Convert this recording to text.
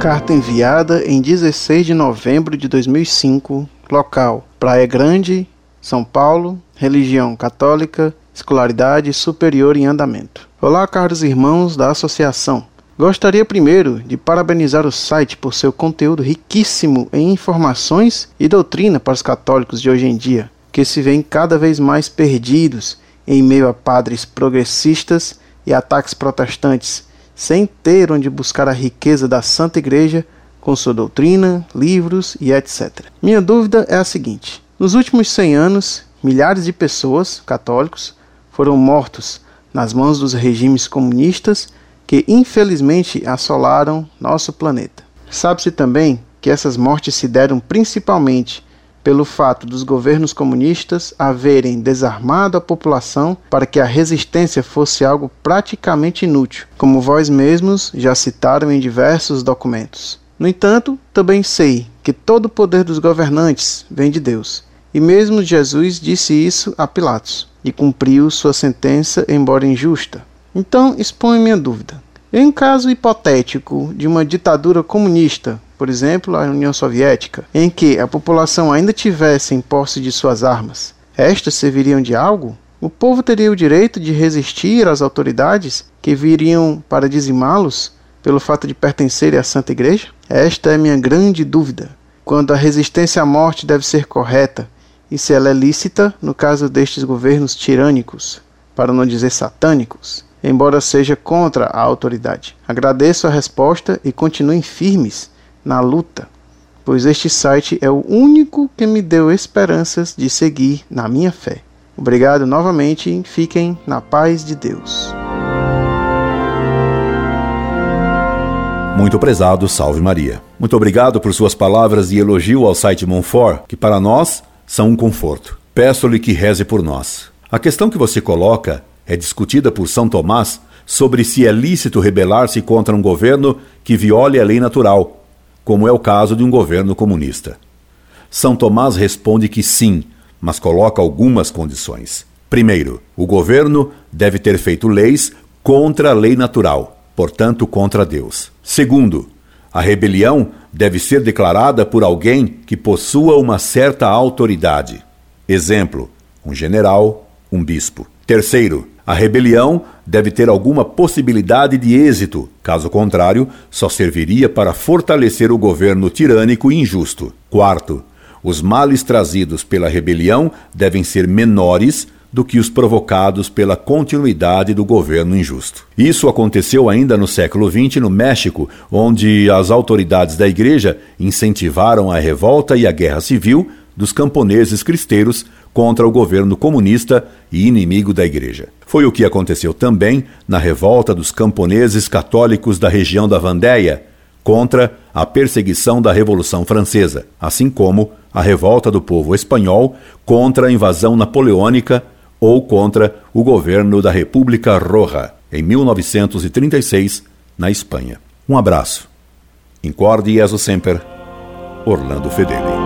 Carta enviada em 16 de novembro de 2005, local Praia Grande, São Paulo, religião católica, escolaridade superior em andamento. Olá, caros irmãos da associação. Gostaria primeiro de parabenizar o site por seu conteúdo riquíssimo em informações e doutrina para os católicos de hoje em dia, que se veem cada vez mais perdidos em meio a padres progressistas e ataques protestantes, sem ter onde buscar a riqueza da Santa Igreja com sua doutrina, livros e etc. Minha dúvida é a seguinte: nos últimos 100 anos, milhares de pessoas, católicos, foram mortos nas mãos dos regimes comunistas que infelizmente assolaram nosso planeta. Sabe-se também que essas mortes se deram principalmente pelo fato dos governos comunistas haverem desarmado a população para que a resistência fosse algo praticamente inútil, como vós mesmos já citaram em diversos documentos. No entanto, também sei que todo o poder dos governantes vem de Deus. E mesmo Jesus disse isso a Pilatos e cumpriu sua sentença, embora injusta. Então exponho minha dúvida. Em caso hipotético de uma ditadura comunista, por exemplo, a União Soviética, em que a população ainda tivesse em posse de suas armas, estas serviriam de algo? O povo teria o direito de resistir às autoridades que viriam para dizimá-los pelo fato de pertencerem à Santa Igreja? Esta é minha grande dúvida. Quando a resistência à morte deve ser correta e se ela é lícita no caso destes governos tirânicos, para não dizer satânicos, embora seja contra a autoridade. Agradeço a resposta e continuem firmes na luta, pois este site é o único que me deu esperanças de seguir na minha fé. Obrigado novamente, fiquem na paz de Deus. Muito prezado, salve Maria. Muito obrigado por suas palavras de elogio ao site Monfort, que para nós são um conforto. Peço-lhe que reze por nós. A questão que você coloca é discutida por São Tomás sobre se é lícito rebelar-se contra um governo que viole a lei natural, como é o caso de um governo comunista. São Tomás responde que sim, mas coloca algumas condições. Primeiro, o governo deve ter feito leis contra a lei natural, portanto contra Deus. Segundo, a rebelião deve ser declarada por alguém que possua uma certa autoridade. Exemplo: um general, um bispo. Terceiro, a rebelião deve ter alguma possibilidade de êxito, caso contrário, só serviria para fortalecer o governo tirânico e injusto. Quarto, os males trazidos pela rebelião devem ser menores do que os provocados pela continuidade do governo injusto. Isso aconteceu ainda no século XX no México, onde as autoridades da igreja incentivaram a revolta e a guerra civil dos camponeses cristeiros contra o governo comunista e inimigo da igreja. Foi o que aconteceu também na revolta dos camponeses católicos da região da Vandéia contra a perseguição da Revolução Francesa, assim como a revolta do povo espanhol contra a invasão napoleônica ou contra o governo da República Roja, em 1936, na Espanha. Um abraço. Incorde Jesus Semper, Orlando Fedeli.